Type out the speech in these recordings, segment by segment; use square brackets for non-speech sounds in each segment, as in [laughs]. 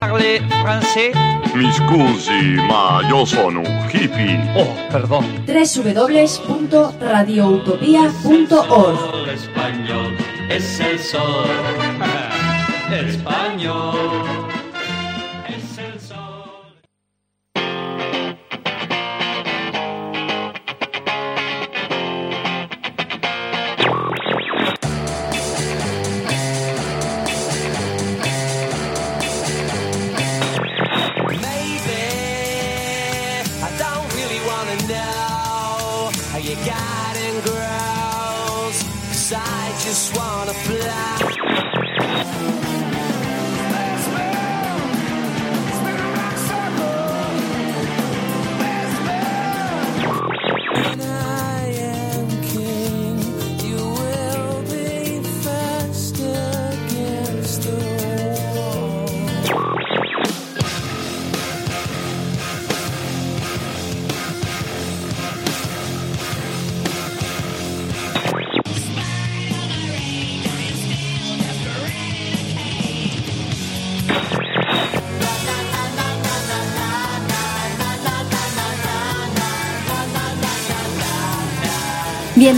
Parle français? Mi scusi, ma io sono un hippie. Oh, perdón. www.radioutopia.org español es el sol. [laughs] español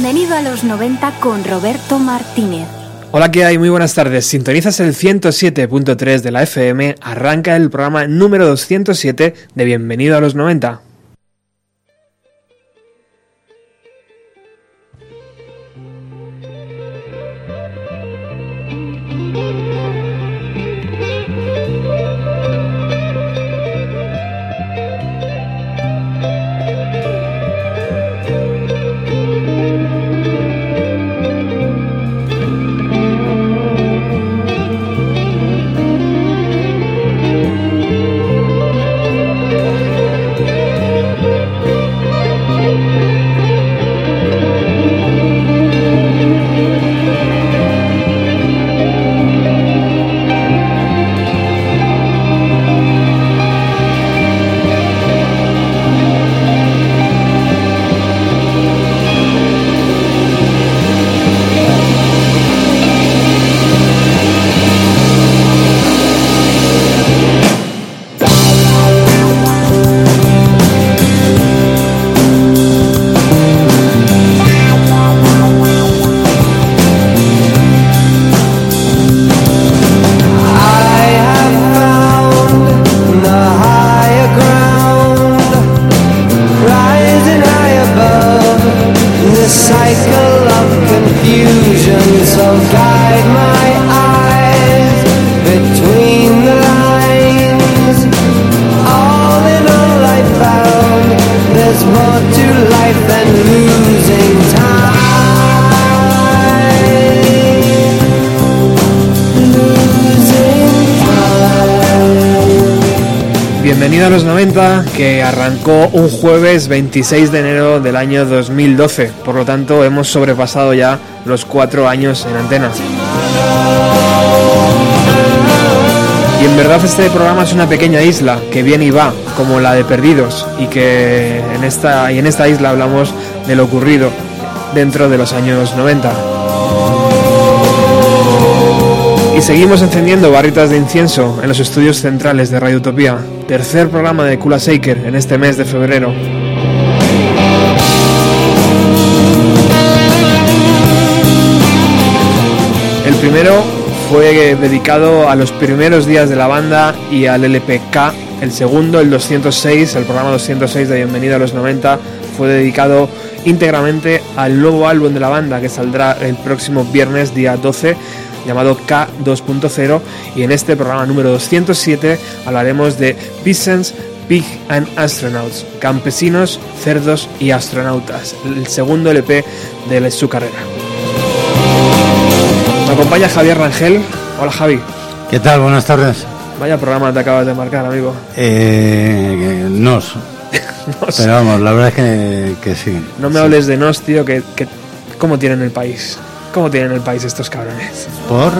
Bienvenido a los 90 con Roberto Martínez. Hola, ¿qué hay? Muy buenas tardes. Sintonizas el 107.3 de la FM. Arranca el programa número 207 de Bienvenido a los 90. A los 90, que arrancó un jueves 26 de enero del año 2012. Por lo tanto, hemos sobrepasado ya los cuatro años en antena. Y en verdad este programa es una pequeña isla que viene y va, como la de Perdidos, y que en esta, y en esta isla hablamos de lo ocurrido dentro de los años 90. Y seguimos encendiendo barritas de incienso en los estudios centrales de Radio Utopía, tercer programa de Kula Shaker en este mes de febrero. El primero fue dedicado a los primeros días de la banda y al LPK. El segundo, el 206, el programa 206 de Bienvenida a los 90, fue dedicado íntegramente al nuevo álbum de la banda que saldrá el próximo viernes día 12 llamado K2.0 y en este programa número 207 hablaremos de Peasants, Pig and Astronauts, campesinos, cerdos y astronautas, el segundo LP de su carrera. Me acompaña Javier Rangel. Hola Javi. ¿Qué tal? Buenas tardes. Vaya programa te acabas de marcar, amigo. Eh, nos. [laughs] Nos. Pero vamos, la verdad es que, que sí. No me Sí. hables de nos, tío, que, que ¿cómo tienen el país? ¿Cómo tienen el país estos cabrones? ¿Por?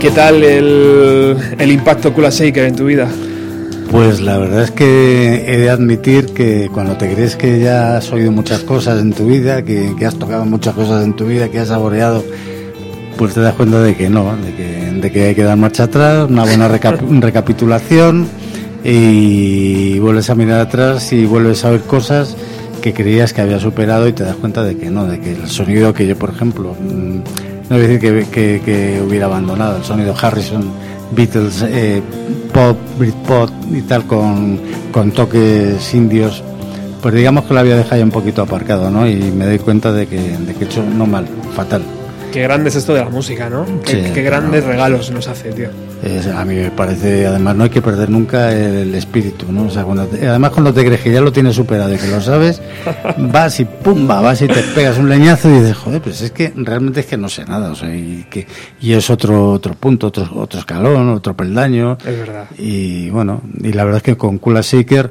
¿Qué tal el, el impacto Kula Shaker en tu vida? Pues la verdad es que he de admitir que cuando te crees que ya has oído muchas cosas en tu vida, que, que has tocado muchas cosas en tu vida, que has saboreado, pues te das cuenta de que no, de que, de que hay que dar marcha atrás, una buena recap- [laughs] recapitulación y vuelves a mirar atrás y vuelves a ver cosas que creías que había superado y te das cuenta de que no, de que el sonido que yo, por ejemplo, mm, no voy a decir que, que- que hubiera abandonado, el sonido Harrison, Beatles, eh, pop, Britpop y tal con, con toques indios, pues digamos que lo había dejado ya un poquito aparcado, ¿no? Y me doy cuenta de que, de que he hecho no mal, fatal. Qué grande es esto de la música, ¿no? Qué, Sí, qué claro. grandes regalos nos hace, tío. Es- a mí me parece, además, no hay que perder nunca el, espíritu, ¿no? O sea, cuando te- además, cuando te crees que ya lo tienes superado y que lo sabes, [laughs] vas y pumba, vas y te pegas un leñazo y dices, joder, pues es que realmente es que no sé nada, o sea, y, que, y es otro otro punto, otro, otro escalón, otro peldaño. Es verdad. Y bueno, y la verdad es que con Kula Shaker,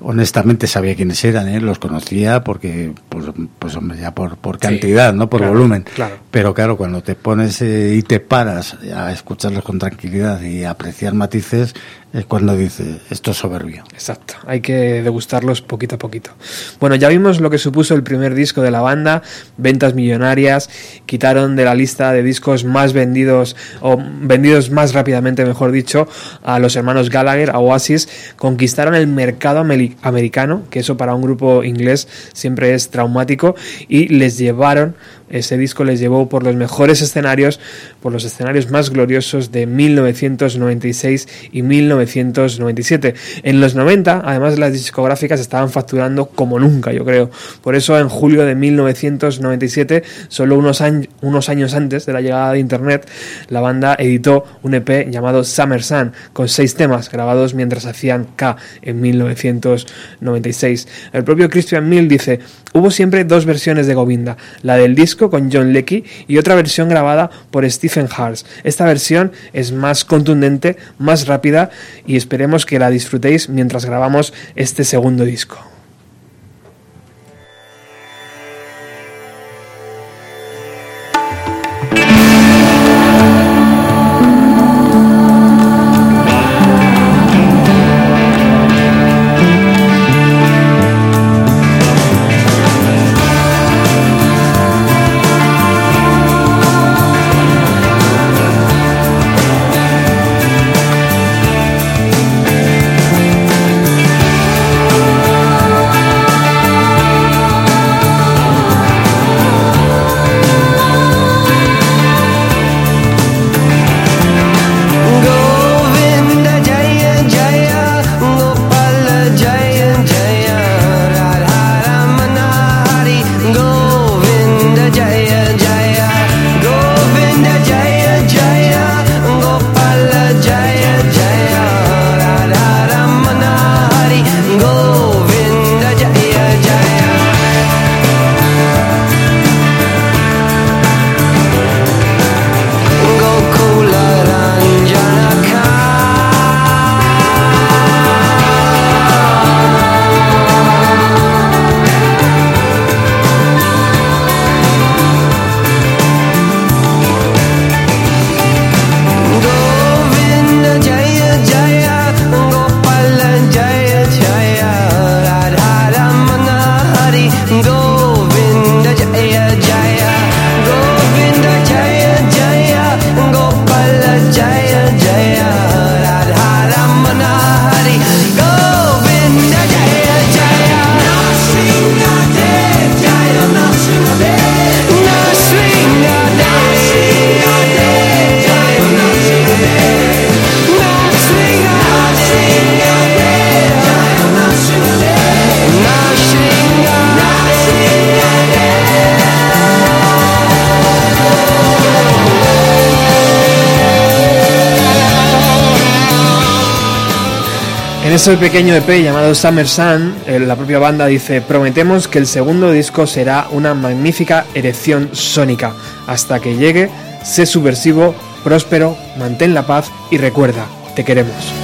honestamente sabía quiénes eran, ¿eh? los conocía porque, pues, pues hombre, ya por, por Sí, cantidad, no por claro, volumen. claro. Pero claro, cuando te pones eh, y te paras a escucharlos con tranquilidad y apreciar matices, es cuando dices, esto es soberbio. Exacto, hay que degustarlos poquito a poquito. Bueno, ya vimos lo que supuso el primer disco de la banda, ventas millonarias, quitaron de la lista de discos más vendidos, o vendidos más rápidamente, mejor dicho, a los hermanos Gallagher, a Oasis, conquistaron el mercado ameri- americano, que eso para un grupo inglés siempre es traumático, y les llevaron, ese disco les llevó por los mejores escenarios, por los escenarios más gloriosos de 1996 y 1997. En los 90, además las discográficas estaban facturando como nunca, yo creo. Por eso en julio de 1997, solo unos, años unos años antes de la llegada de Internet, la banda editó un EP llamado Summer Sun, con seis temas grabados mientras hacían K en 1996. El propio Christian Mill dice, hubo siempre dos versiones de Govinda, la del disco con John Leckie y otra versión grabada por Stephen Hars. Esta versión es más contundente, más rápida y esperemos que la disfrutéis mientras grabamos este segundo disco. En ese pequeño EP llamado Summer Sun, eh, la propia banda dice, prometemos que el segundo disco será una magnífica erección sónica. Hasta que llegue, sé subversivo, próspero, mantén la paz y recuerda, te queremos.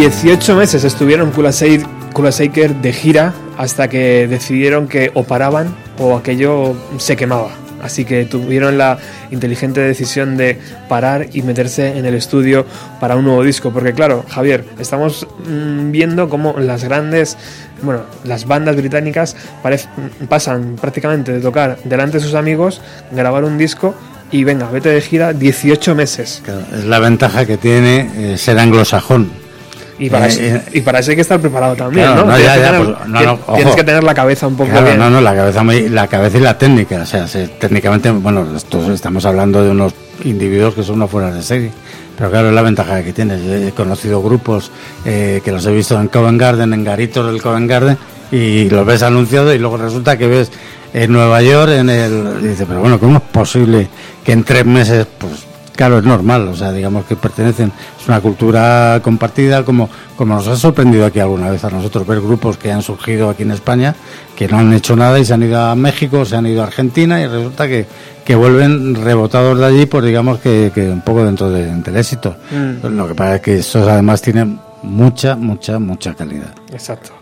18 meses estuvieron Kula Shaker Kula Shaker de gira hasta que decidieron que o paraban o aquello se quemaba. Así que tuvieron la inteligente decisión de parar y meterse en el estudio para un nuevo disco. Porque claro, Javier, estamos mm, viendo cómo las grandes, bueno, las bandas británicas parec- pasan prácticamente de tocar delante de sus amigos, grabar un disco y venga, vete de gira 18 meses. Es la ventaja que tiene eh, ser anglosajón. Y para, Eh, eso, eh, y para eso hay que estar preparado también, Claro, ¿no? no, Tienes ya, que ya, tener- pues, no, ti- no, tienes ojo. que tener la cabeza un poco Claro, bien. no, no, la cabeza, muy- la cabeza y la técnica. O sea, se- técnicamente, bueno, esto- estamos hablando de unos individuos que son unos fuera de serie. Pero claro, es la ventaja que tienes. He conocido grupos eh, que los he visto en Covent Garden, en garitos del Covent Garden, y los ves anunciados y luego resulta que ves en Nueva York, en el... Y dices, pero bueno, ¿cómo es posible que en tres meses, pues Claro, es normal, o sea, digamos que pertenecen, es una cultura compartida, como, como nos ha sorprendido aquí alguna vez a nosotros ver grupos que han surgido aquí en España, que no han hecho nada y se han ido a México, se han ido a Argentina y resulta que, que vuelven rebotados de allí, pues digamos que, que un poco dentro de- del éxito. Lo que pasa es que estos además tienen mucha, mucha, mucha calidad. Exacto.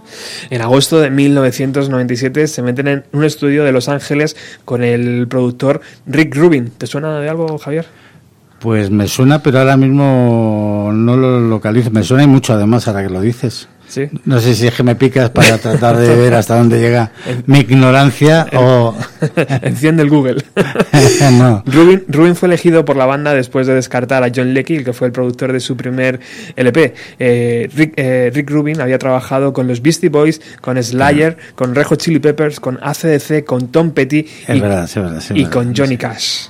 En agosto de 1997 se meten en un estudio de Los Ángeles con el productor Rick Rubin. ¿Te suena de algo, Javier? Pues me suena, pero ahora mismo no lo localizo. Me suena y mucho además ahora que lo dices. Sí. No sé si es que me picas para tratar de ver hasta dónde llega mi ignorancia o... [laughs] Enciende el Google. [laughs] no. Rubin, Rubin fue elegido por la banda después de descartar a John Leckie, el que fue el productor de su primer LP. Eh, Rick, eh, Rick Rubin había trabajado con los Beastie Boys, con Slayer, con Red Hot Chili Peppers, con ACDC, con Tom Petty Es y, verdad, es verdad, es y verdad, con. Johnny Cash.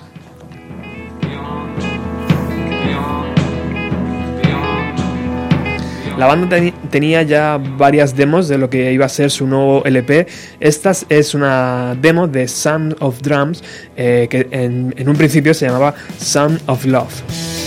La banda tenía ya varias demos de lo que iba a ser su nuevo LP. Esta es una demo de Sound of Drums eh, que en, en un principio se llamaba Sound of Love.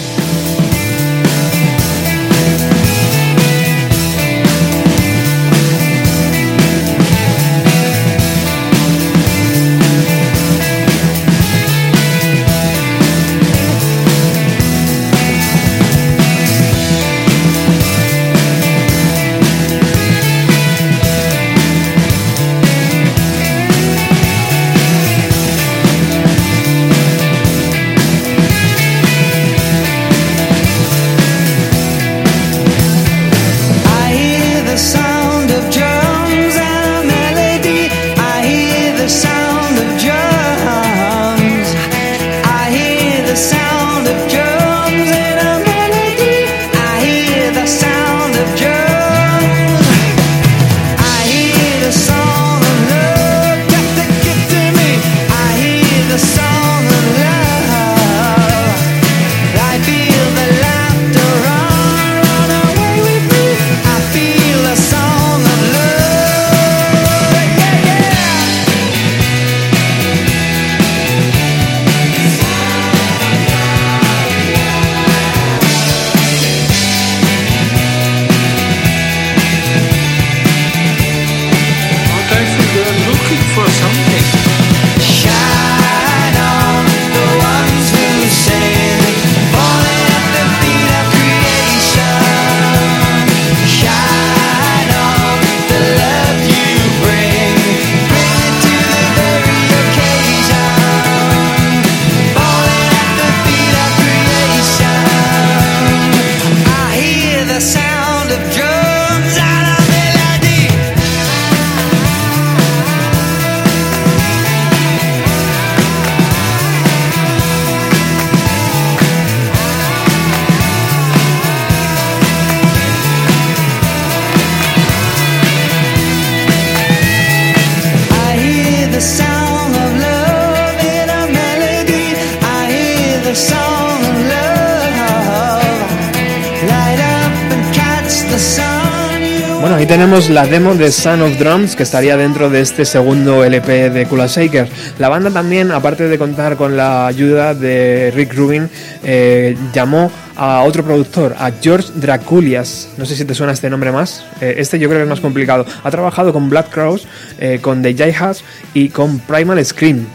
La demo de Sound of Drums que estaría dentro de este segundo LP de Kula Shaker. La banda también, aparte de contar con la ayuda de Rick Rubin, eh, llamó a otro productor, a George Draculias. No sé si te suena este nombre más. Eh, este yo creo que es más complicado. Ha trabajado con Black Crowes, eh, con The Jayhas y con Primal Scream.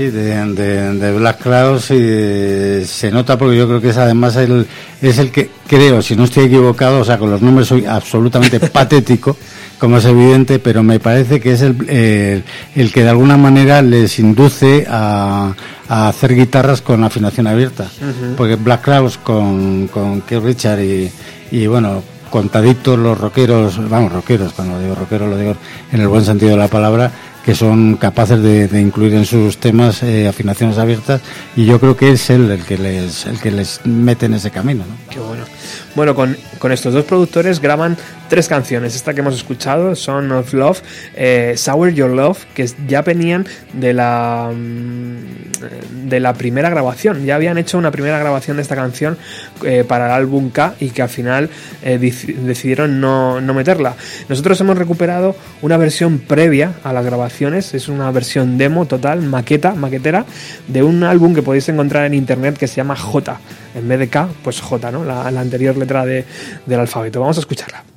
Sí, de, de, de Black Clouds y se nota porque yo creo que es además el, es el que creo, si no estoy equivocado, o sea, con los nombres soy absolutamente [laughs] patético, como es evidente, pero me parece que es el, el, el que de alguna manera les induce a, a hacer guitarras con afinación abierta. Porque Black Clouds con, con Keith Richard y, y bueno, contaditos los rockeros, vamos, rockeros, cuando digo rockeros lo digo en el buen sentido de la palabra, que son capaces de, incluir en sus temas eh, afinaciones abiertas y yo creo que es él el que les el que les mete en ese camino ¿no? Qué bueno. Bueno, con, con estos dos productores graban tres canciones. Esta que hemos escuchado, Son of Love, eh, Sour Your Love, que ya venían de la mm, de la primera grabación. Ya habían hecho una primera grabación de esta canción eh, para el álbum K y que al final eh, deci- decidieron no, no meterla. Nosotros hemos recuperado una versión previa a las grabaciones, es una versión demo total, maqueta, maquetera, de un álbum que podéis encontrar en internet que se llama J. En vez de K, pues J, ¿no? La, la anterior letra de- del alfabeto. Vamos a escucharla.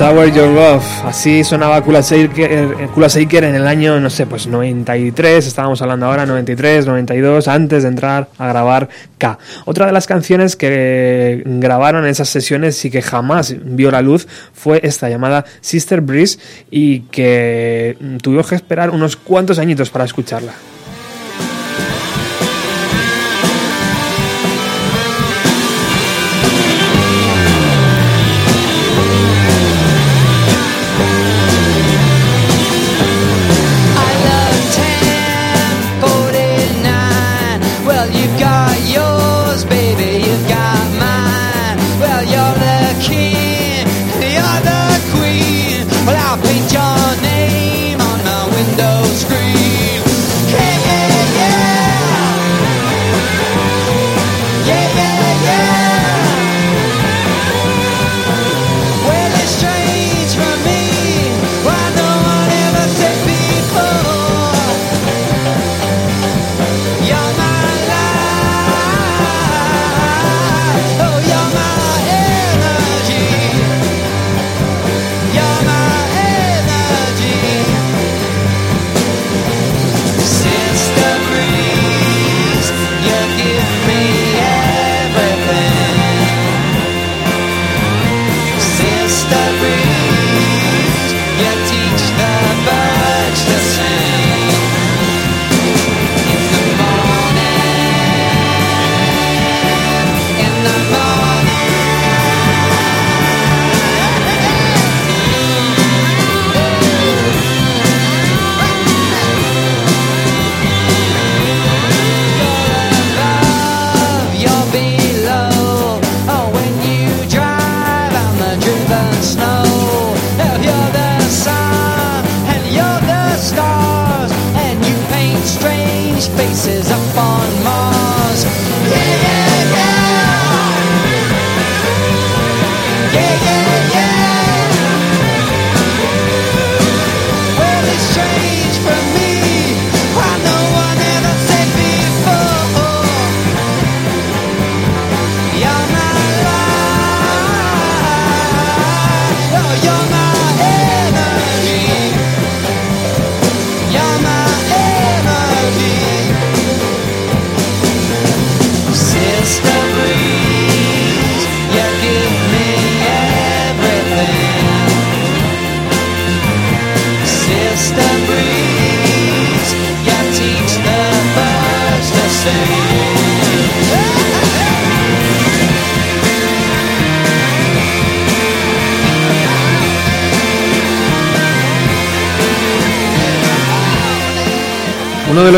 Sour Your Love, así sonaba eh, Kula Shaker en el año, no sé, pues 93, estábamos hablando ahora, 93, 92, antes de entrar a grabar K. Otra de las canciones que grabaron en esas sesiones y que jamás vio la luz fue esta llamada Sister Breeze y que mm, tuvimos que esperar unos cuantos añitos para escucharla.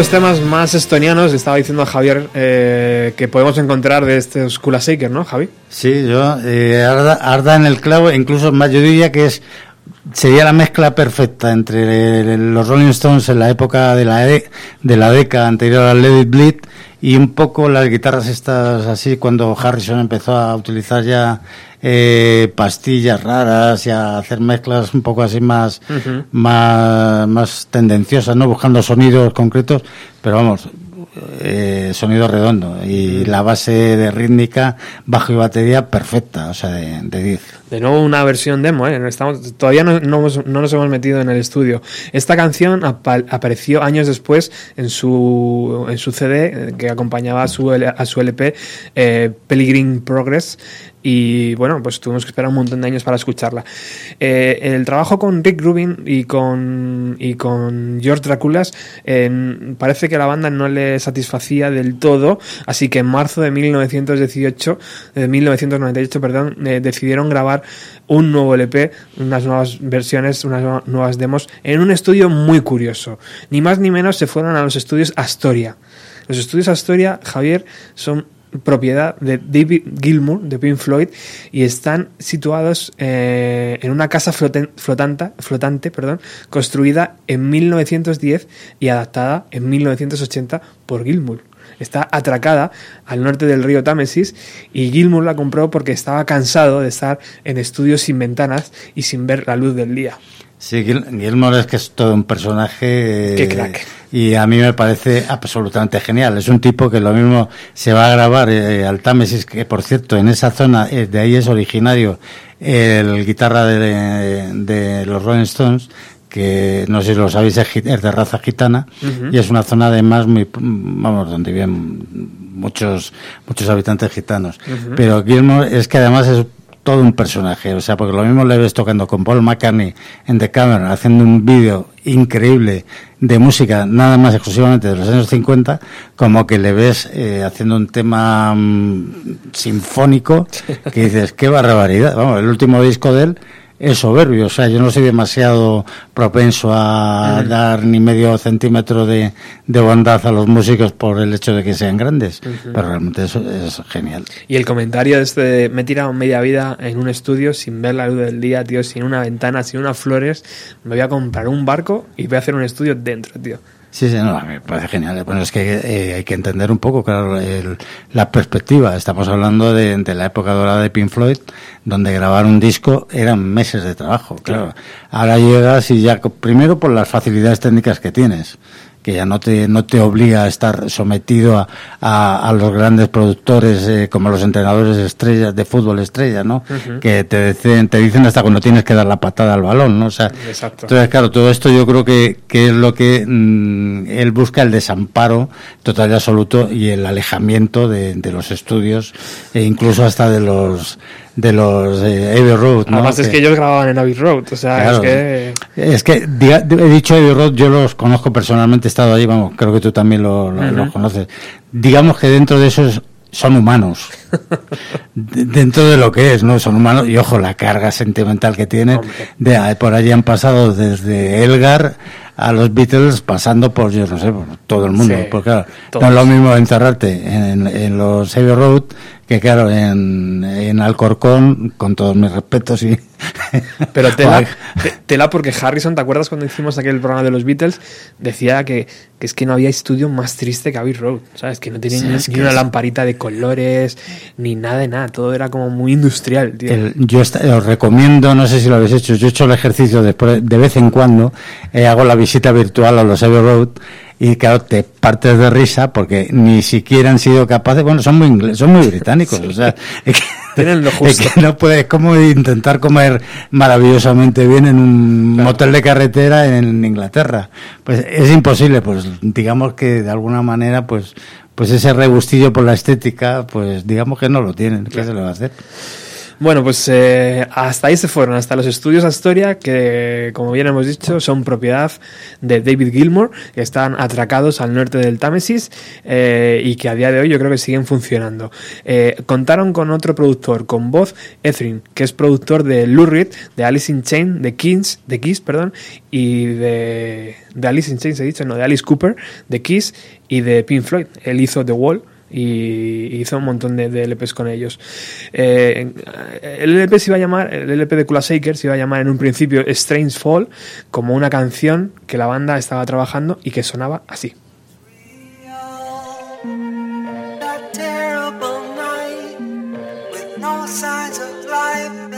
Los temas más estonianos, estaba diciendo a Javier, eh, que podemos encontrar de estos Kula Shaker, ¿no, Javi? Sí, yo, eh, arda, en el clavo, incluso más yo diría que es sería la mezcla perfecta entre los Rolling Stones en la época de la, e- de la década anterior al Let Bleed y un poco las guitarras estas así cuando Harrison empezó a utilizar ya eh, pastillas raras y a hacer mezclas un poco así más, más, más tendenciosas, ¿no? Buscando sonidos concretos, pero vamos, eh, sonido redondo y la base de rítmica, bajo y batería perfecta, o sea, de, de 10. De nuevo una versión demo, ¿eh? Estamos, todavía no, no no nos hemos metido en el estudio. Esta canción apa- apareció años después en su, en su CD eh, que acompañaba a su, a su LP, eh, Progress. Y bueno, pues tuvimos que esperar un montón de años para escucharla. Eh, el trabajo con Rick Rubin y con, y con George Draculas eh, parece que la banda no le satisfacía del todo, así que en marzo de 1918, de 1998, perdón, eh, decidieron grabar un nuevo LP, unas nuevas versiones, unas nu- nuevas demos, en un estudio muy curioso. Ni más ni menos se fueron a los estudios Astoria. Los estudios Astoria, Javier, son propiedad de David Gilmour de Pink Floyd y están situados eh, en una casa floten- flotanta- flotante perdón, construida en 1910 y adaptada en 1980 por Gilmour. Está atracada al norte del río Támesis y Gilmour la compró porque estaba cansado de estar en estudios sin ventanas y sin ver la luz del día. Sí, Gilmore es que es todo un personaje. Qué eh, crack. Y a mí me parece absolutamente genial. Es un tipo que lo mismo se va a grabar eh, al Támesis, que por cierto, en esa zona, eh, de ahí es originario el guitarra de, de los Rolling Stones, que no sé si lo sabéis, es de raza gitana, y es una zona además muy, vamos, donde viven muchos, muchos habitantes gitanos. Pero Gilmore es que además es todo un personaje, o sea, porque lo mismo le ves tocando con Paul McCartney en The Cameron, haciendo un vídeo increíble de música, nada más exclusivamente de los años 50, como que le ves eh, haciendo un tema mm, sinfónico, que dices, qué barbaridad, vamos, el último disco de él es soberbio, o sea, yo no soy demasiado propenso a dar ni medio centímetro de, de bondad a los músicos por el hecho de que sean grandes, pero realmente eso es genial. Y el comentario de este de, me he tirado media vida en un estudio sin ver la luz del día, tío, sin una ventana, sin unas flores, me voy a comprar un barco y voy a hacer un estudio dentro, tío. Sí, sí, no, a mí me parece genial. Bueno, es que eh, hay que entender un poco, claro, el- la perspectiva. Estamos hablando de, de la época dorada de Pink Floyd, donde grabar un disco eran meses de trabajo, claro. Ahora llegas y ya, primero por las facilidades técnicas que tienes, que ya no te, no te obliga a estar sometido a, a, a los grandes productores eh, como los entrenadores estrellas de fútbol estrella, ¿no? Que te dicen, te dicen hasta cuando tienes que dar la patada al balón, ¿no? O sea, Exacto. entonces, claro, todo esto yo creo que, que es lo que mm, él busca, el desamparo total y absoluto y el alejamiento de, de los estudios e incluso hasta de los de los eh, Abbey Road, ¿no? Además es que ellos grababan en Abbey Road, o sea, Claro. es que... Es que diga- he dicho Abbey Road, yo los conozco personalmente, he estado allí, vamos, creo que tú también lo, lo- los conoces. Digamos que dentro de esos son humanos. [laughs] Dentro de lo que es, ¿no? Son humanos y ojo, la carga sentimental que tienen. De, ahí por allí han pasado desde Elgar a los Beatles, pasando por, yo no sé, por todo el mundo. Sí, porque claro, todos. no es lo mismo encerrarte en, en los Abbey Road que claro, en, en Alcorcón, con todos mis respetos y, [laughs] Pero tela, tela porque Harrison, ¿te acuerdas cuando hicimos aquel programa de los Beatles? Decía que, que es que no había estudio más triste que Abbey Road, ¿sabes? Que no tenía Sí, ni, es ni que una es- lamparita de colores, ni nada de nada, todo era como muy industrial, tío. El- yo os recomiendo, no sé si lo habéis hecho, yo he hecho el ejercicio después, de vez en cuando, eh, hago la visita virtual a los Abbey Road y claro, te partes de risa porque ni siquiera han sido capaces, bueno, son muy ingleses, son muy británicos, o sea, [laughs] es que, Tienen lo es que no puedes, como intentar comer maravillosamente bien en un Claro. motel de carretera en Inglaterra. Pues es imposible, pues digamos que de alguna manera, pues, pues ese rebustillo por la estética, pues digamos que no lo tienen, ¿qué se le va a hacer? Bueno, pues eh, hasta ahí se fueron, hasta los estudios Astoria, que como bien hemos dicho, son propiedad de David Gilmour, que están atracados al norte del Támesis eh, y que a día de hoy yo creo que siguen funcionando. Eh, contaron con otro productor, con voz Etherin, que es productor de Lurid, de Alice in Chains, de Kings, de Kiss, perdón, y de, de Alice in Chains, he dicho, no, de Alice Cooper, de Kiss y de Pink Floyd. Él hizo The Wall y hizo un montón de, de LPs con ellos. Eh, el LP se iba a llamar, el LP de Kula Shaker se iba a llamar en un principio Strange Fall, como una canción que la banda estaba trabajando y que sonaba así. That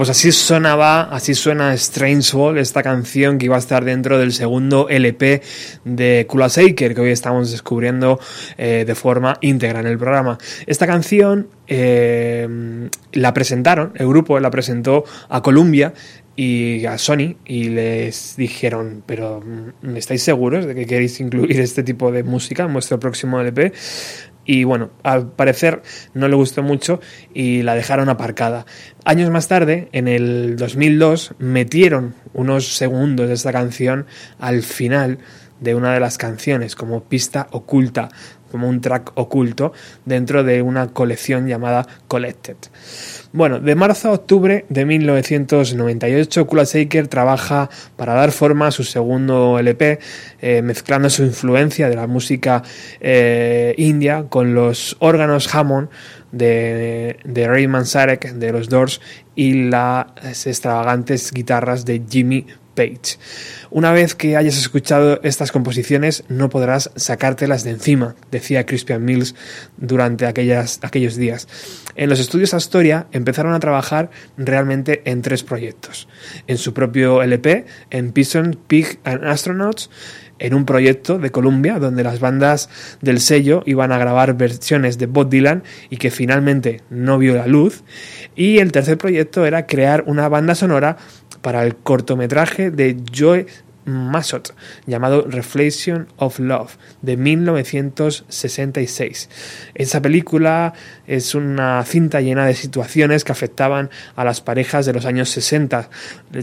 pues así sonaba, así suena Strange Wall, esta canción que iba a estar dentro del segundo LP de Kula Shaker, que hoy estamos descubriendo eh, de forma íntegra en el programa. Esta canción eh, la presentaron, el grupo la presentó a Columbia y a Sony y les dijeron, pero mm, ¿estáis seguros de que queréis incluir este tipo de música en vuestro próximo LP? Y bueno, al parecer no le gustó mucho y la dejaron aparcada. Años más tarde, en el 2002, metieron unos segundos de esta canción al final de una de las canciones como pista oculta, como un track oculto dentro de una colección llamada Collected. Bueno, de marzo a octubre de 1998, Kula Shaker trabaja para dar forma a su segundo LP, eh, mezclando su influencia de la música eh, india con los órganos Hammond de, de Ray Manzarek de los Doors y las extravagantes guitarras de Jimmy Page. Una vez que hayas escuchado estas composiciones, no podrás sacártelas de encima, decía Crispian Mills durante aquellas, aquellos días. En los estudios Astoria empezaron a trabajar realmente en tres proyectos. En su propio LP, en Pison, Pig and Astronauts, en un proyecto de Columbia donde las bandas del sello iban a grabar versiones de Bob Dylan y que finalmente no vio la luz. Y el tercer proyecto era crear una banda sonora para el cortometraje de Joe Massot llamado Reflection of Love de 1966. Esa película es una cinta llena de situaciones que afectaban a las parejas de los años 60.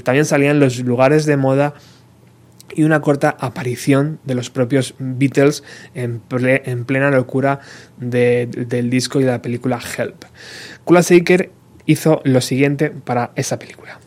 También salían los lugares de moda y una corta aparición de los propios Beatles en, plena locura del disco y de la película Help. Kula Shaker hizo lo siguiente para esa película.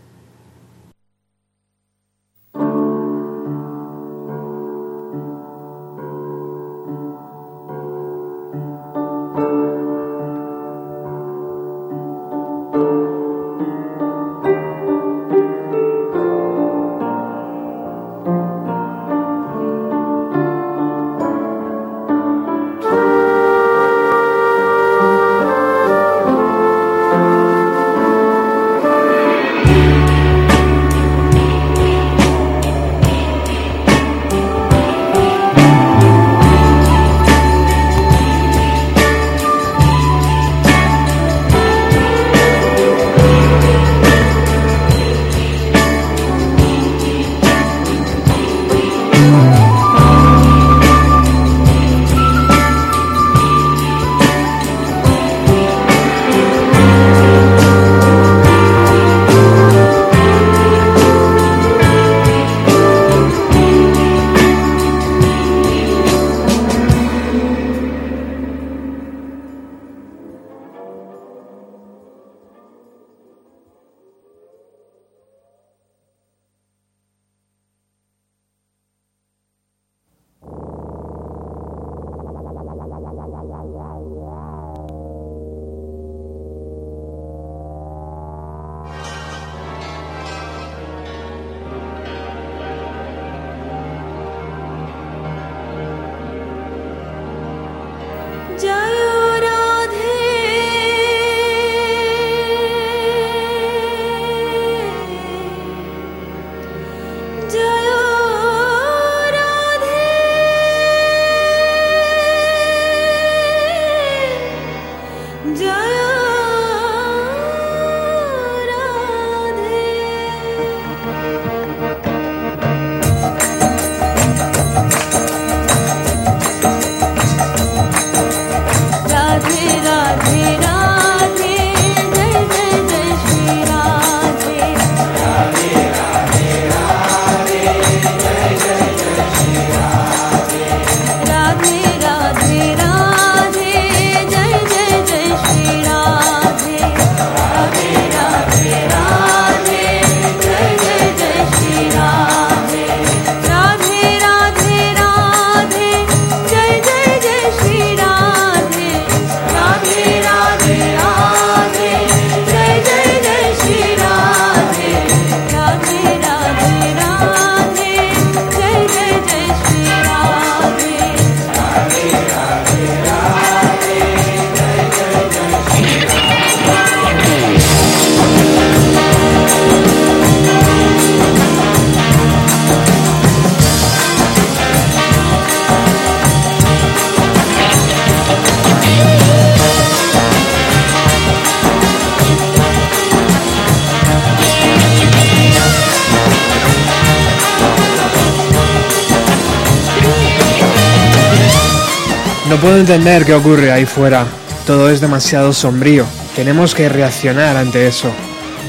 Puedo entender qué ocurre ahí fuera. Todo es demasiado sombrío. Tenemos que reaccionar ante eso.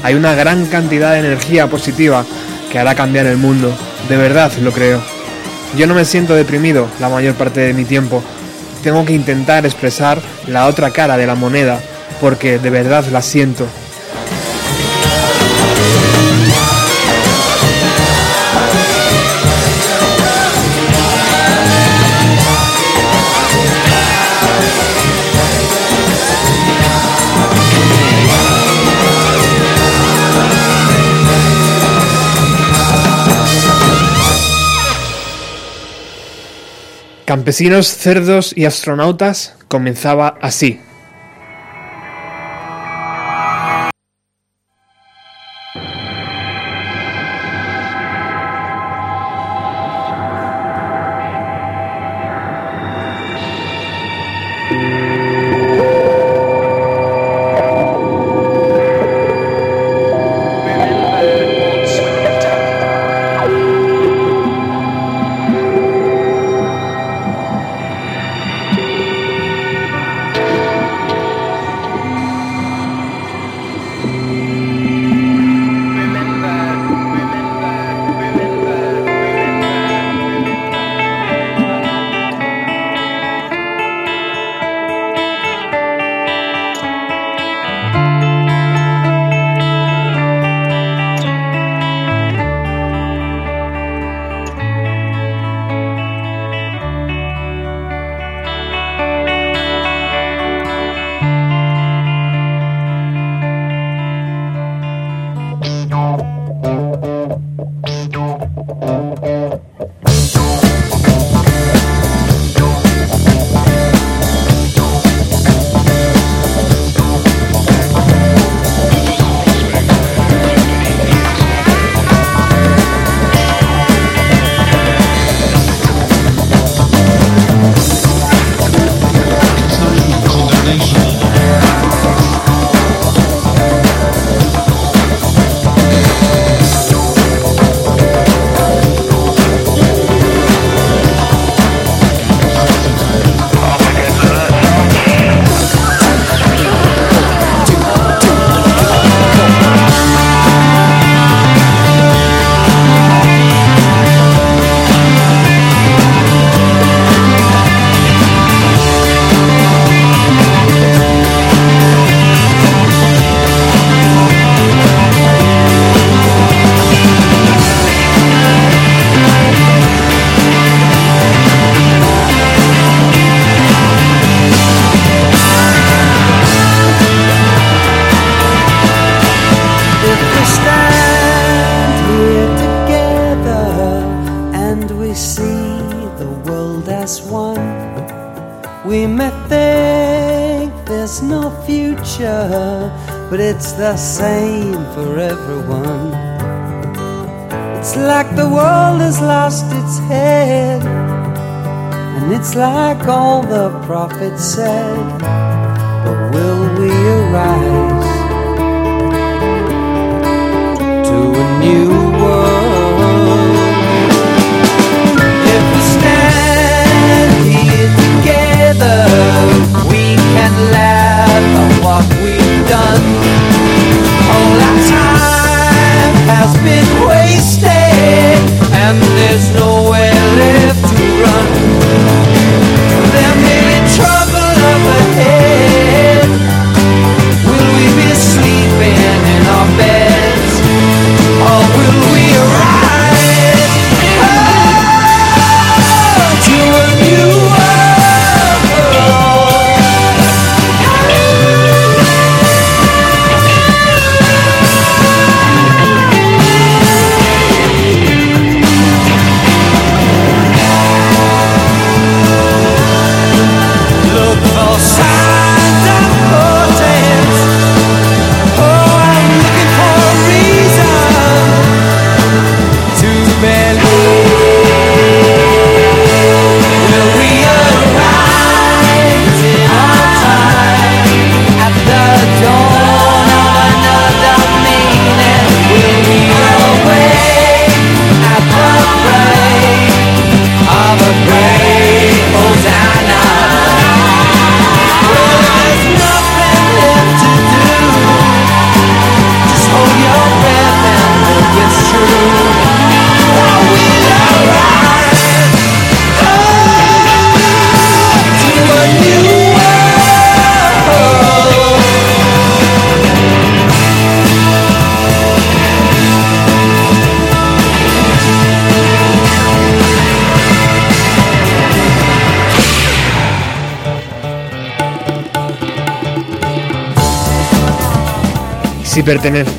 Hay una gran cantidad de energía positiva que hará cambiar el mundo. De verdad lo creo. Yo no me siento deprimido la mayor parte de mi tiempo. Tengo que intentar expresar la otra cara de la moneda porque de verdad la siento. Campesinos, cerdos y astronautas comenzaba así. It's like all the prophets said.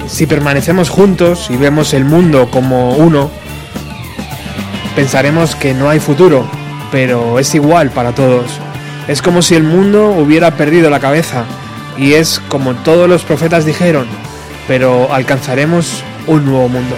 Si, permanecemos juntos y vemos el mundo como uno, pensaremos que no hay futuro, pero es igual para todos. Es como si el mundo hubiera perdido la cabeza y es como todos los profetas dijeron, pero alcanzaremos un nuevo mundo.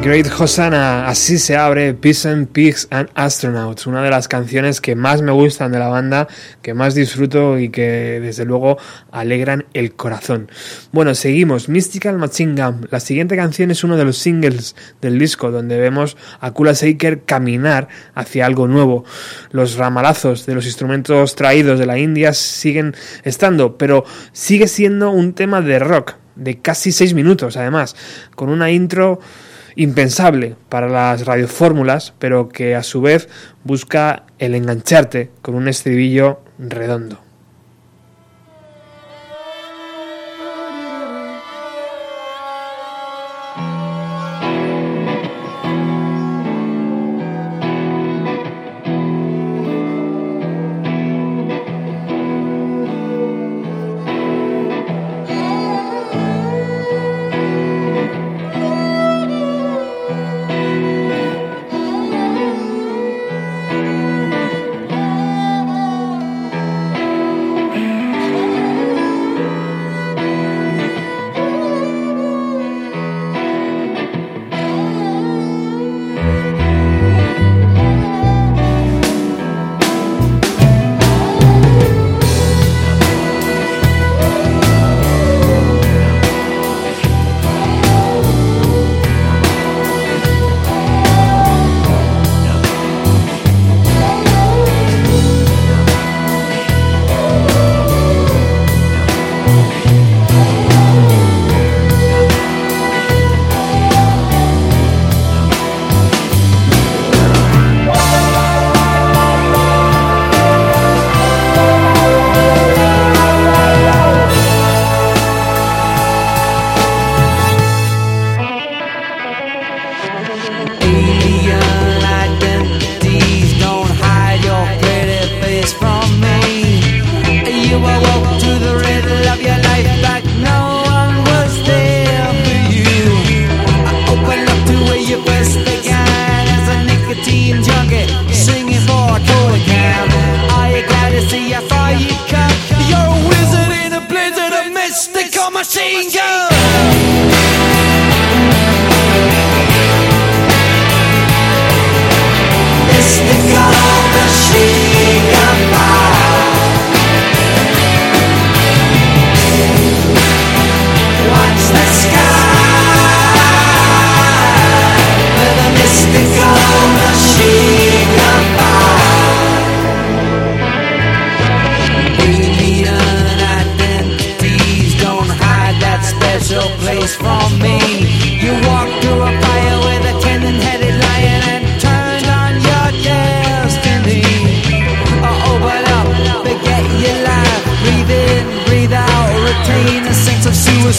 Great Hosanna, así se abre Peace and Pigs and Astronauts, una de las canciones que más me gustan de la banda, que más disfruto y que desde luego alegran el corazón. Bueno, seguimos, Mystical Machine Gun. La siguiente canción es uno de los singles del disco, donde vemos a Kula Shaker caminar hacia algo nuevo. Los ramalazos de los instrumentos traídos de la India siguen estando, pero sigue siendo un tema de rock, de casi seis minutos además, con una intro impensable para las radiofórmulas, pero que a su vez busca el engancharte con un estribillo redondo.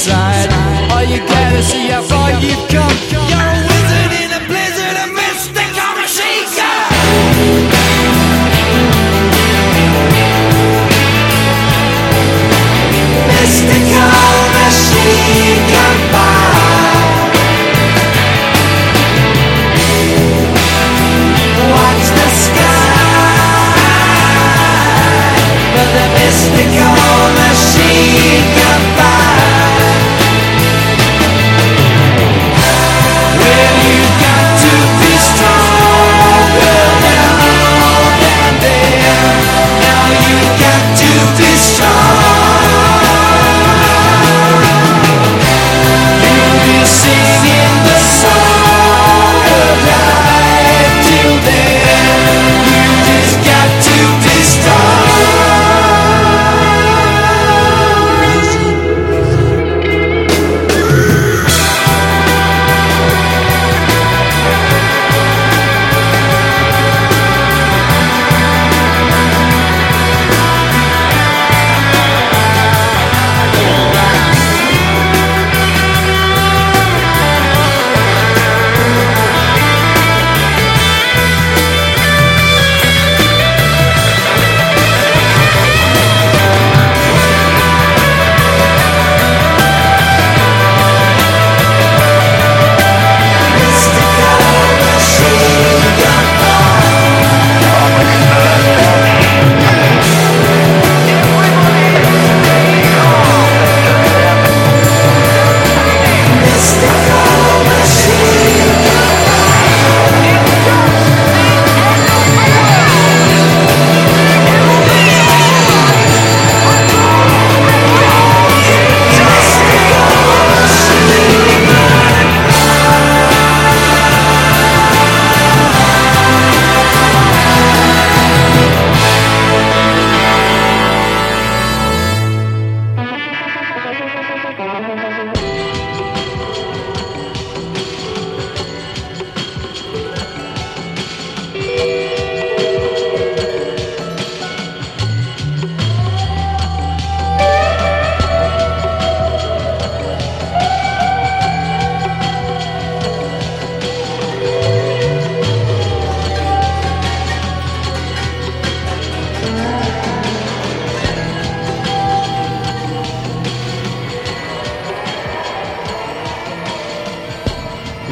Of this time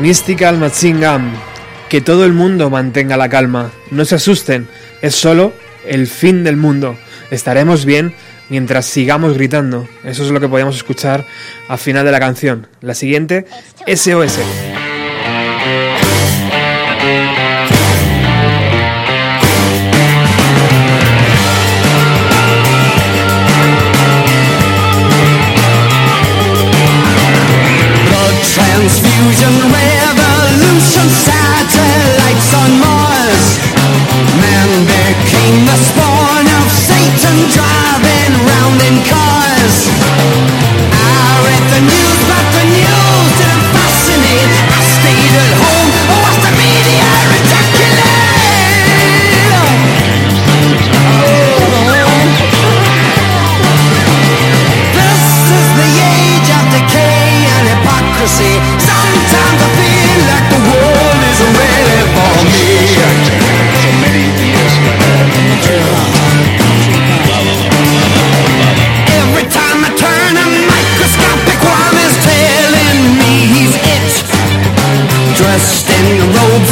Mystical Machine Gun. Que todo el mundo mantenga la calma. No se asusten. Es solo el fin del mundo. Estaremos bien mientras sigamos gritando. Eso es lo que podíamos escuchar al final de la canción. La siguiente, SOS.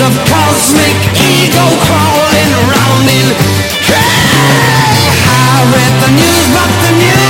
Of cosmic ego, crawling around in hay. I read the news, but the news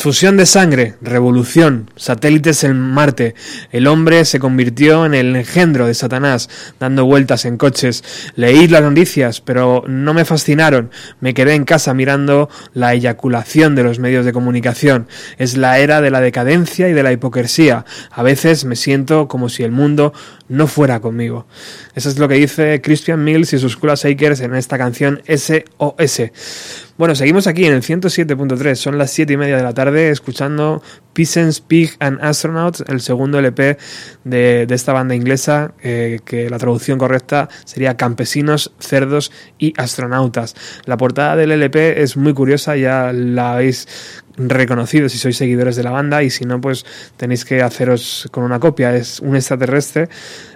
Transfusión de sangre, revolución, satélites en Marte. El hombre se convirtió en el engendro de Satanás, dando vueltas en coches. Leí las noticias, pero no me fascinaron. Me quedé en casa mirando la eyaculación de los medios de comunicación. Es la era de la decadencia y de la hipocresía. A veces me siento como si el mundo no fuera conmigo. Eso es lo que dice Christian Mills y sus Kula Shakers en esta canción SOS. Bueno, seguimos aquí en el 107.3, son las 7 y media de la tarde escuchando Peasants, Pig and Astronauts, el segundo LP de, de esta banda inglesa, eh, que la traducción correcta sería Campesinos, Cerdos y Astronautas. La portada del LP es muy curiosa, ya la habéis reconocido si sois seguidores de la banda y si no pues tenéis que haceros con una copia. Es un extraterrestre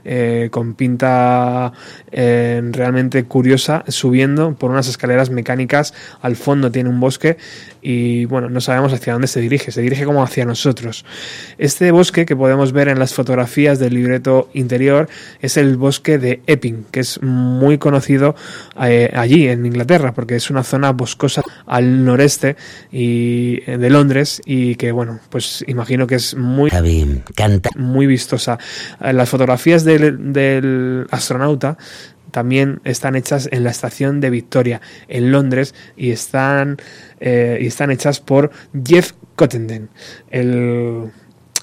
eh, con pinta eh, realmente curiosa subiendo por unas escaleras mecánicas al fondo tiene un bosque y bueno no sabemos hacia dónde se dirige se dirige como hacia nosotros. Este bosque que podemos ver en las fotografías del libreto interior es el bosque de Epping que es muy conocido eh, allí en Inglaterra porque es una zona boscosa al noreste y de Londres y que bueno pues imagino que es muy canta. muy vistosa Eh, las fotografías del, del astronauta también están hechas en la estación de Victoria en Londres y están eh, y están hechas por Jeff Cottenden el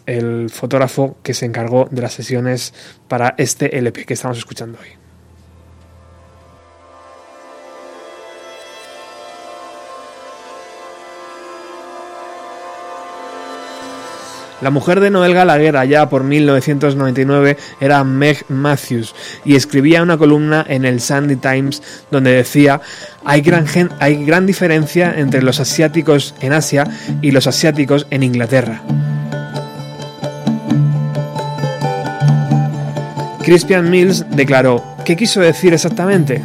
el fotógrafo que se encargó de las sesiones para este LP que estamos escuchando hoy. La mujer de Noel Gallagher allá por 1999 era Meg Matthews y escribía una columna en el Sunday Times donde decía hay gran, hay gran diferencia entre los asiáticos en Asia y los asiáticos en Inglaterra. Crispian Mills declaró, ¿qué quiso decir exactamente?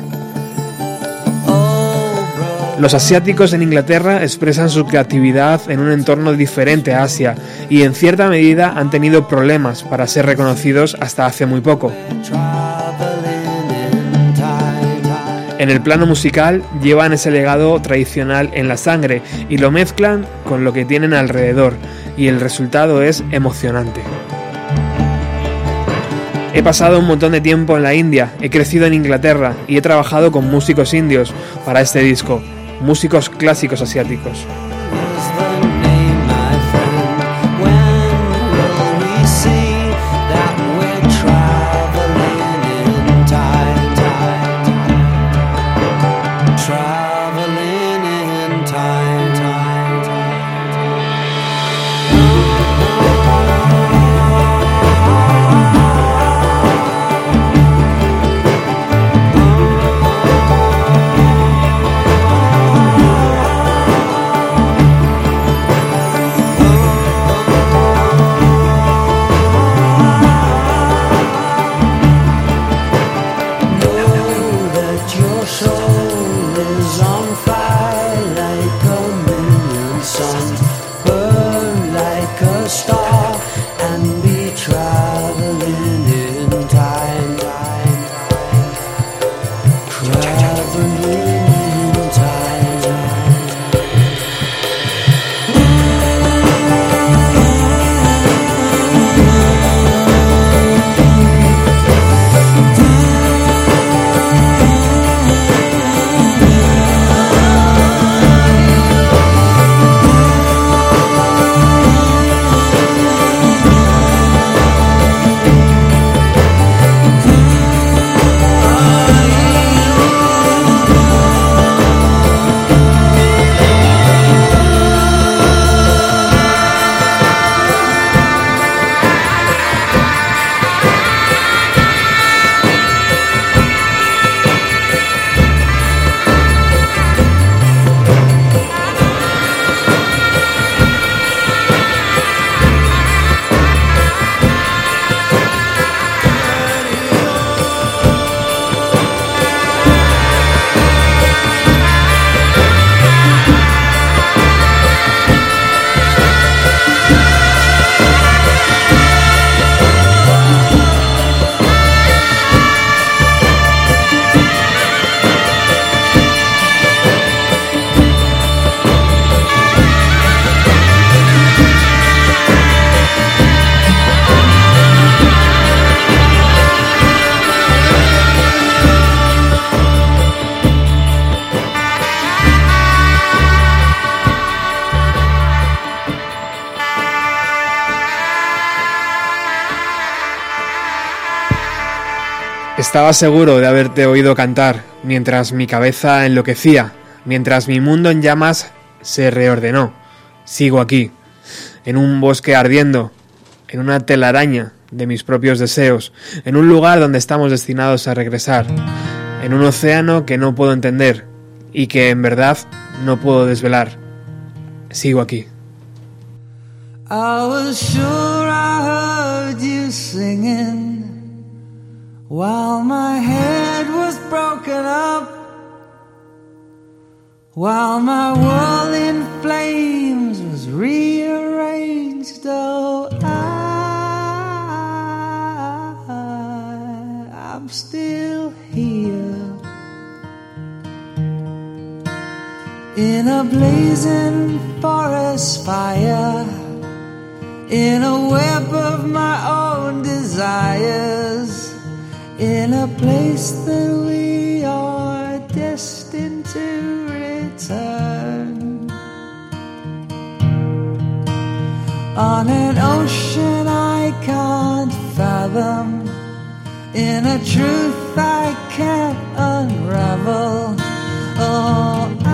Los asiáticos en Inglaterra expresan su creatividad en un entorno diferente a Asia y en cierta medida han tenido problemas para ser reconocidos hasta hace muy poco. En el plano musical llevan ese legado tradicional en la sangre y lo mezclan con lo que tienen alrededor y el resultado es emocionante. He pasado un montón de tiempo en la India, he crecido en Inglaterra y he trabajado con músicos indios para este disco, músicos clásicos asiáticos. Estaba seguro de haberte oído cantar mientras mi cabeza enloquecía, mientras mi mundo en llamas se reordenó. Sigo aquí, en un bosque ardiendo, en una telaraña de mis propios deseos, en un lugar donde estamos destinados a regresar, en un océano que no puedo entender y que en verdad no puedo desvelar. Sigo aquí. While my head was broken up, while my world in flames was rearranged. Oh, I, I'm still here in a blazing forest fire, in a web of my own desires in a place that we are destined to return. On an ocean I can't fathom, in a truth I can't unravel. Oh,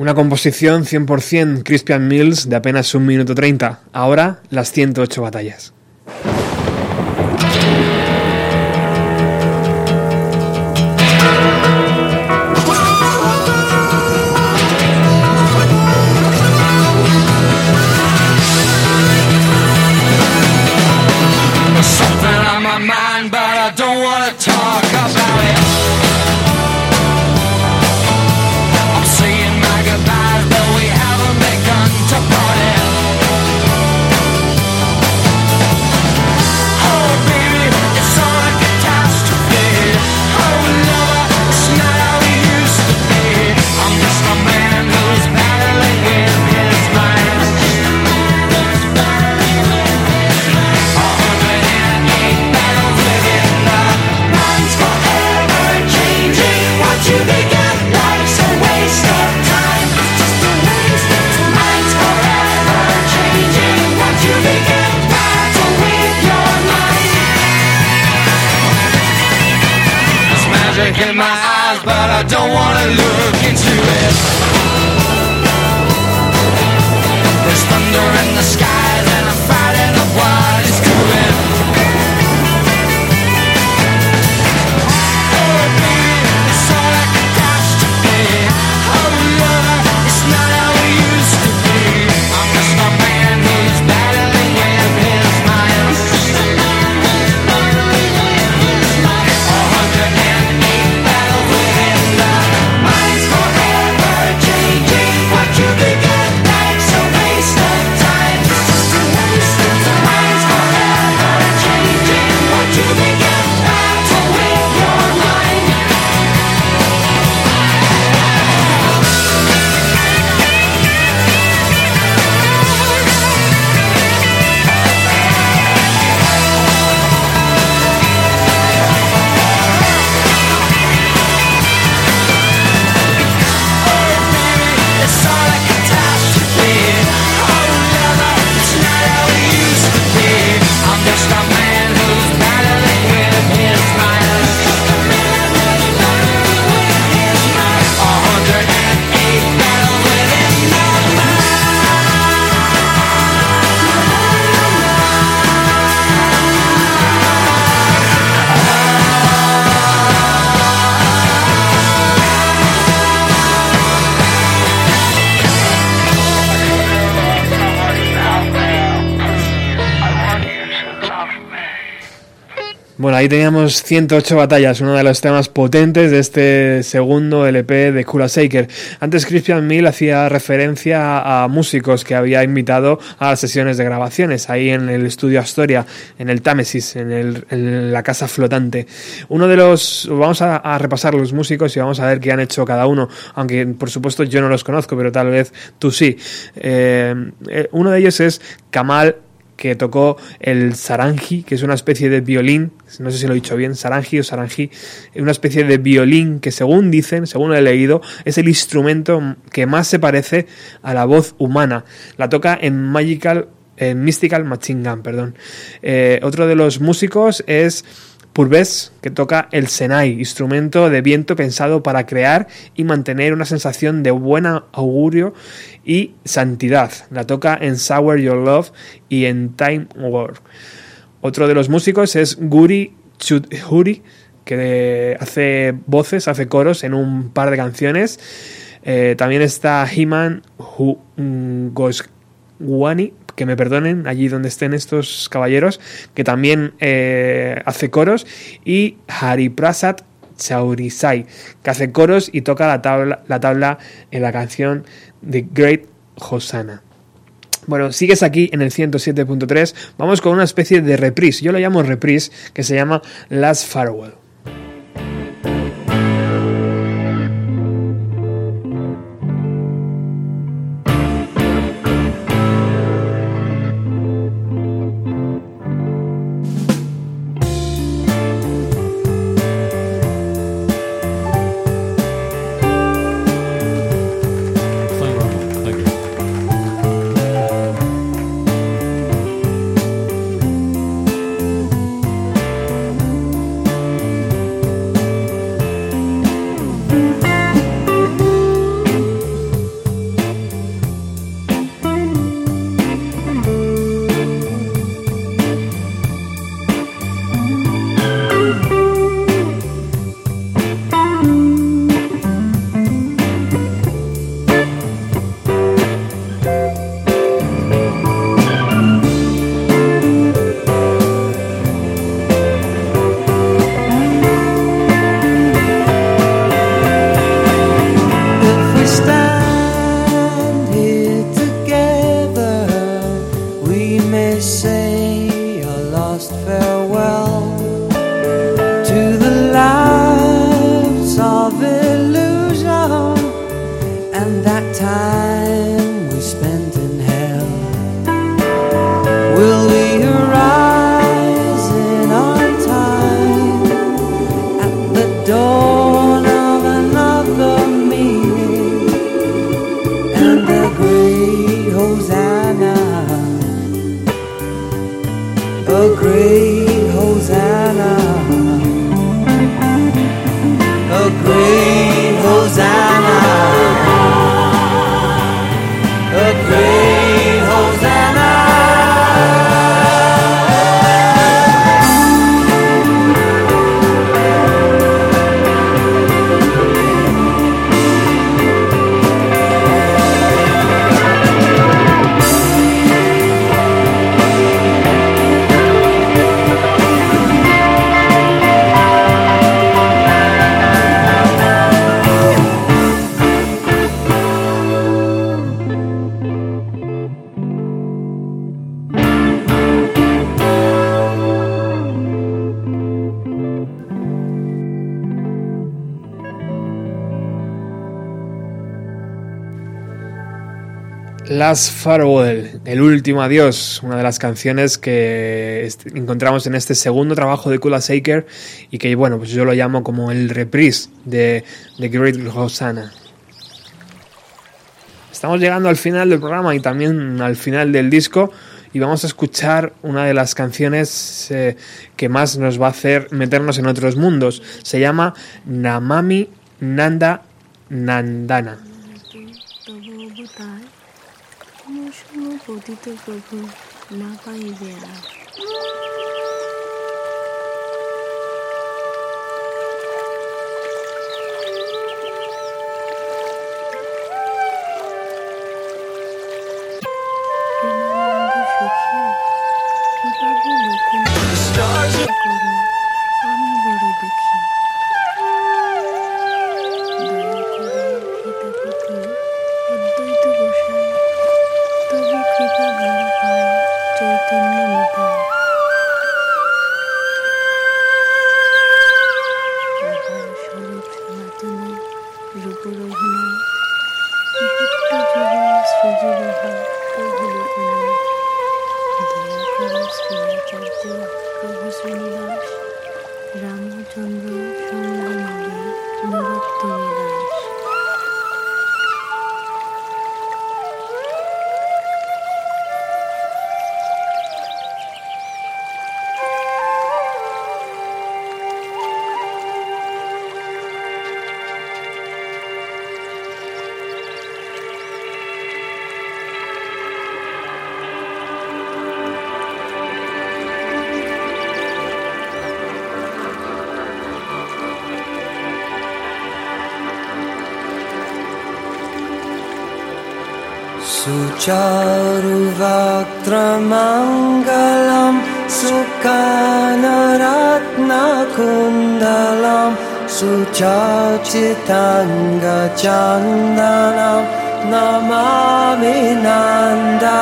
Una composición 100% Crispian Mills de apenas un minuto 30. Ahora las 108 batallas. Don't wanna look ahí teníamos 108 batallas, uno de los temas potentes de este segundo LP de Kula Shaker. Antes Christian Mill hacía referencia a músicos que había invitado a sesiones de grabaciones, ahí en el estudio Astoria, en el Támesis, en, la casa flotante. Uno de los, vamos a, a repasar los músicos y vamos a ver qué han hecho cada uno, aunque por supuesto yo no los conozco, pero tal vez tú sí. Eh, eh, uno de ellos es Kamal que tocó el sarangi, que es una especie de violín, no sé si lo he dicho bien, sarangi o sarangi, una especie de violín que según dicen, según he leído, es el instrumento que más se parece a la voz humana. La toca en Magical, en Mystical Machine Gun, perdón. Eh, otro de los músicos es Purves, que toca el Senai, instrumento de viento pensado para crear y mantener una sensación de buen augurio y santidad. La toca en Sour Your Love y en Time War. Otro de los músicos es Guri Chudhuri, que hace voces, hace coros en un par de canciones. Eh, también está Himan Goswani, que me perdonen allí donde estén estos caballeros, que también eh, hace coros, y Hariprasad Chaurisai, que hace coros y toca la tabla, la tabla en la canción The Great Hosanna. Bueno, sigues aquí en el 107.3. Vamos con una especie de reprise. Yo lo llamo reprise, que se llama Last Farewell. That time Last Farewell, el último adiós, una de las canciones que encontramos en este segundo trabajo de Kula Shaker y que, bueno, pues yo lo llamo como el reprise de The Great Hosanna. Estamos llegando al final del programa y también al final del disco y vamos a escuchar una de las canciones eh, que más nos va a hacer meternos en otros mundos. Se llama Namami Nanda Nandana. পতিত প্রভু না পাইবে আর। सुचारुवक्त्रमङ्गलं सुकानरत्नकुन्दलं सुचाचिताङ्गचन्दनं नमामि नन्दनन्दनं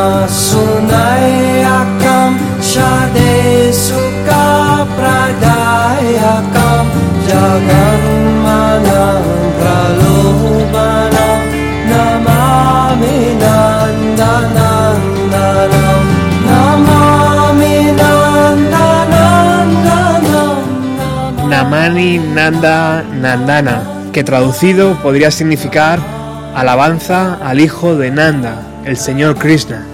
Brajanmanasunayakam Shade Sukapradayakam Jaganmanam Pralobanam Namami Nandanandanam Namami Nandanandanam Namani Nanda Nandana, que traducido podría significar alabanza al hijo de Nanda, el señor Krishna.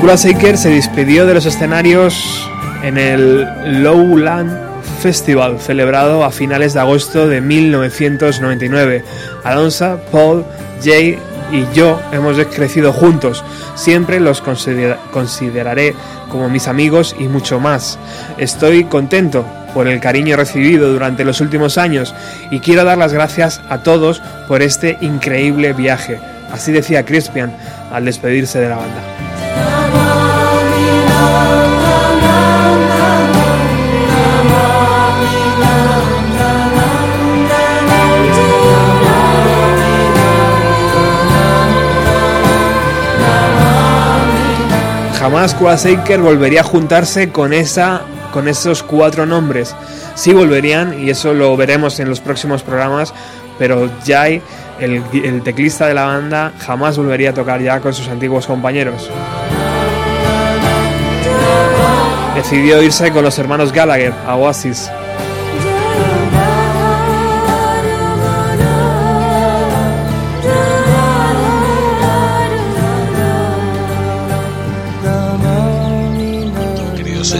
Kula Shaker se despidió de los escenarios en el Lowland Festival, celebrado a finales de agosto de 1999. Alonso, Paul, Jay, y yo hemos crecido juntos. Siempre los considera- consideraré como mis amigos y mucho más. Estoy contento por el cariño recibido durante los últimos años y quiero dar las gracias a todos por este increíble viaje. Así decía Crispian al despedirse de la banda. Jamás Quashaker volvería a juntarse con esa con esos cuatro nombres. Sí volverían y eso lo veremos en los próximos programas, pero Jai, el, el teclista de la banda, jamás volvería a tocar ya con sus antiguos compañeros. Decidió irse con los hermanos Gallagher a Oasis.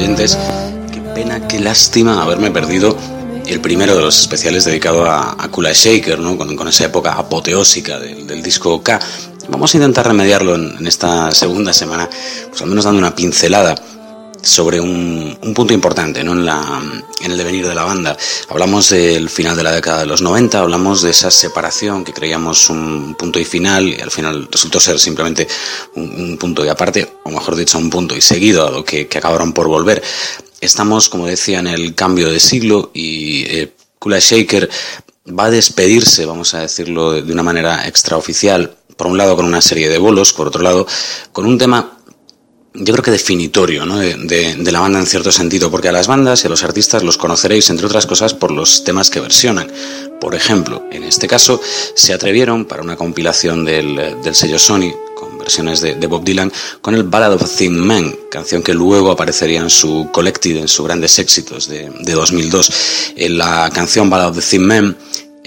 Qué pena, qué lástima haberme perdido el primero de los especiales dedicado a, a Kula Shaker, ¿no? con, esa época apoteósica del, del disco K. Vamos a intentar remediarlo en, en esta segunda semana, pues al menos dando una pincelada sobre un, un punto importante ¿no? en, la, en el devenir de la banda. Hablamos del final de la década de los 90, hablamos de esa separación que creíamos un punto y final y al final resultó ser simplemente un, un punto y aparte, o mejor dicho, un punto y seguido a lo que, que acabaron por volver. Estamos, como decía, en el cambio de siglo y eh, Kula Shaker va a despedirse, vamos a decirlo de, de una manera extraoficial, por un lado con una serie de bolos, por otro lado con un tema yo creo que definitorio ¿no? de, de, de, la banda en cierto sentido, porque a las bandas y a los artistas los conoceréis, entre otras cosas, por los temas que versionan. Por ejemplo, en este caso, se atrevieron para una compilación del, del sello Sony, con versiones de, de, Bob Dylan, con el Ballad of Thin Man, canción que luego aparecería en su Collected, en sus grandes éxitos de, de 2002. En la canción Ballad of the Thin Man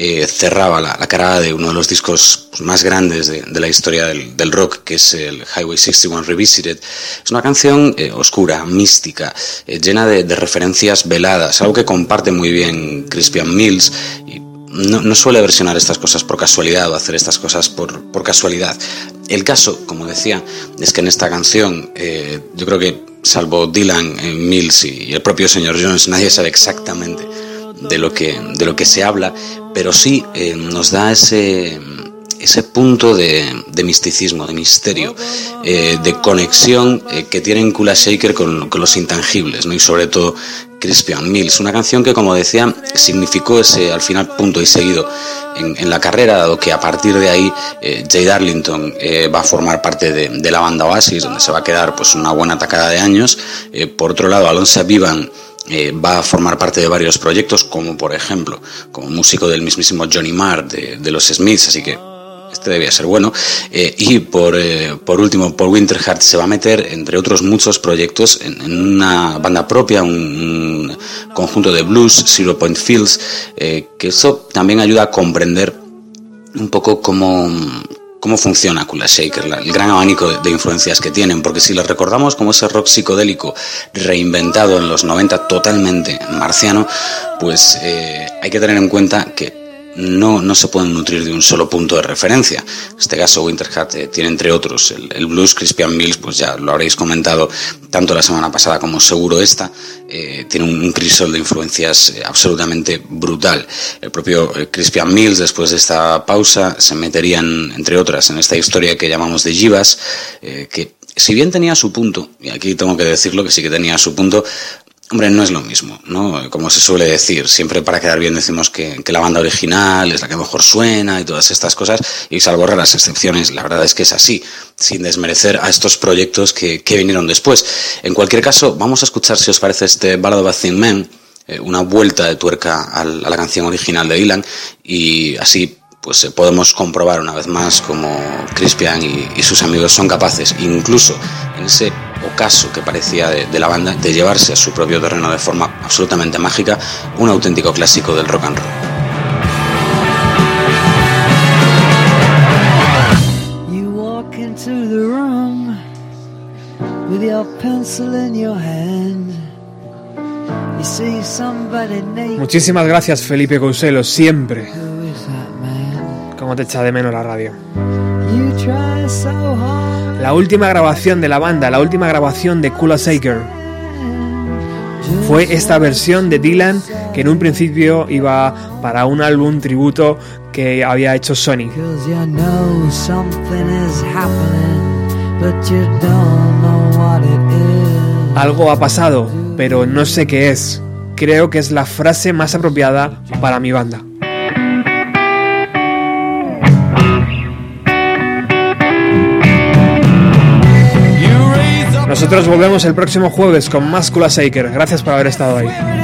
eh, cerraba la, cara de uno de los discos más grandes de, la historia del, rock, que es el Highway 61 Revisited. Es una canción eh, oscura, mística, eh, llena de, referencias veladas, algo que comparte muy bien Crispian Mills. Y no, suele versionar estas cosas por casualidad o hacer estas cosas por, por casualidad. El caso, como decía, es que en esta canción yo creo que salvo Dylan, Mills y el propio señor Jones, nadie sabe exactamente de lo que, de lo que se habla, pero sí eh, nos da ese, ese punto de, de misticismo, de misterio, eh, de conexión eh, que tiene Kula Shaker con, con, los intangibles, ¿no? y sobre todo Crispian Mills, una canción que, como decía, significó ese al final punto y seguido en, en la carrera, dado que a partir de ahí Jay Darlington va a formar parte de, de, la banda Oasis, donde se va a quedar pues una buena tacada de años. por otro lado, Alonso Vivan eh, va a formar parte de varios proyectos, como por ejemplo, como músico del mismísimo Johnny Marr de, de los Smiths, así que este debía ser bueno. Eh, y por, eh, por último, Paul Winterhart se va a meter, entre otros muchos proyectos, en, en una banda propia, un, un, conjunto de blues, Zero Point Fields, eh, que eso también ayuda a comprender un poco cómo, cómo funciona Kula Shaker, el gran abanico de, influencias que tienen, porque si les recordamos como ese rock psicodélico reinventado en los 90 totalmente marciano, pues eh, hay que tener en cuenta que no, no se pueden nutrir de un solo punto de referencia. En este caso, Winterhat eh, tiene entre otros el, blues, Crispian Mills, pues ya lo habréis comentado tanto la semana pasada como seguro esta, eh, tiene un, crisol de influencias eh, absolutamente brutal. El propio eh, Crispian Mills, después de esta pausa, se meterían, entre otras, en esta historia que llamamos de Jivas, eh, que si bien tenía su punto, y aquí tengo que decirlo que sí que tenía su punto, Hombre, no es lo mismo, ¿no? Como se suele decir, siempre para quedar bien decimos que, la banda original es la que mejor suena y todas estas cosas, y salvo raras excepciones, la verdad es que es así, sin desmerecer a estos proyectos que, que vinieron después. En cualquier caso, vamos a escuchar, si os parece, este Ballad of a Thin Man, eh, una vuelta de tuerca a la canción original de Dylan, y así pues eh, podemos comprobar una vez más como Crispian y, y, sus amigos son capaces, incluso en ese ocaso que parecía de, de, la banda, de llevarse a su propio terreno de forma absolutamente mágica un auténtico clásico del rock and roll. You walk into the room with your pencil in your hand. You see somebody naked. Muchísimas gracias Felipe Couselo, siempre. Como te echa de menos la radio. La última grabación de la banda, la última grabación de Kula Shaker, fue esta versión de Dylan que en un principio iba para un álbum tributo que había hecho Sony. Algo ha pasado, pero no sé qué es. Creo que es la frase más apropiada para mi banda. Nosotros volvemos el próximo jueves con más Kula Shaker. Gracias por haber estado ahí.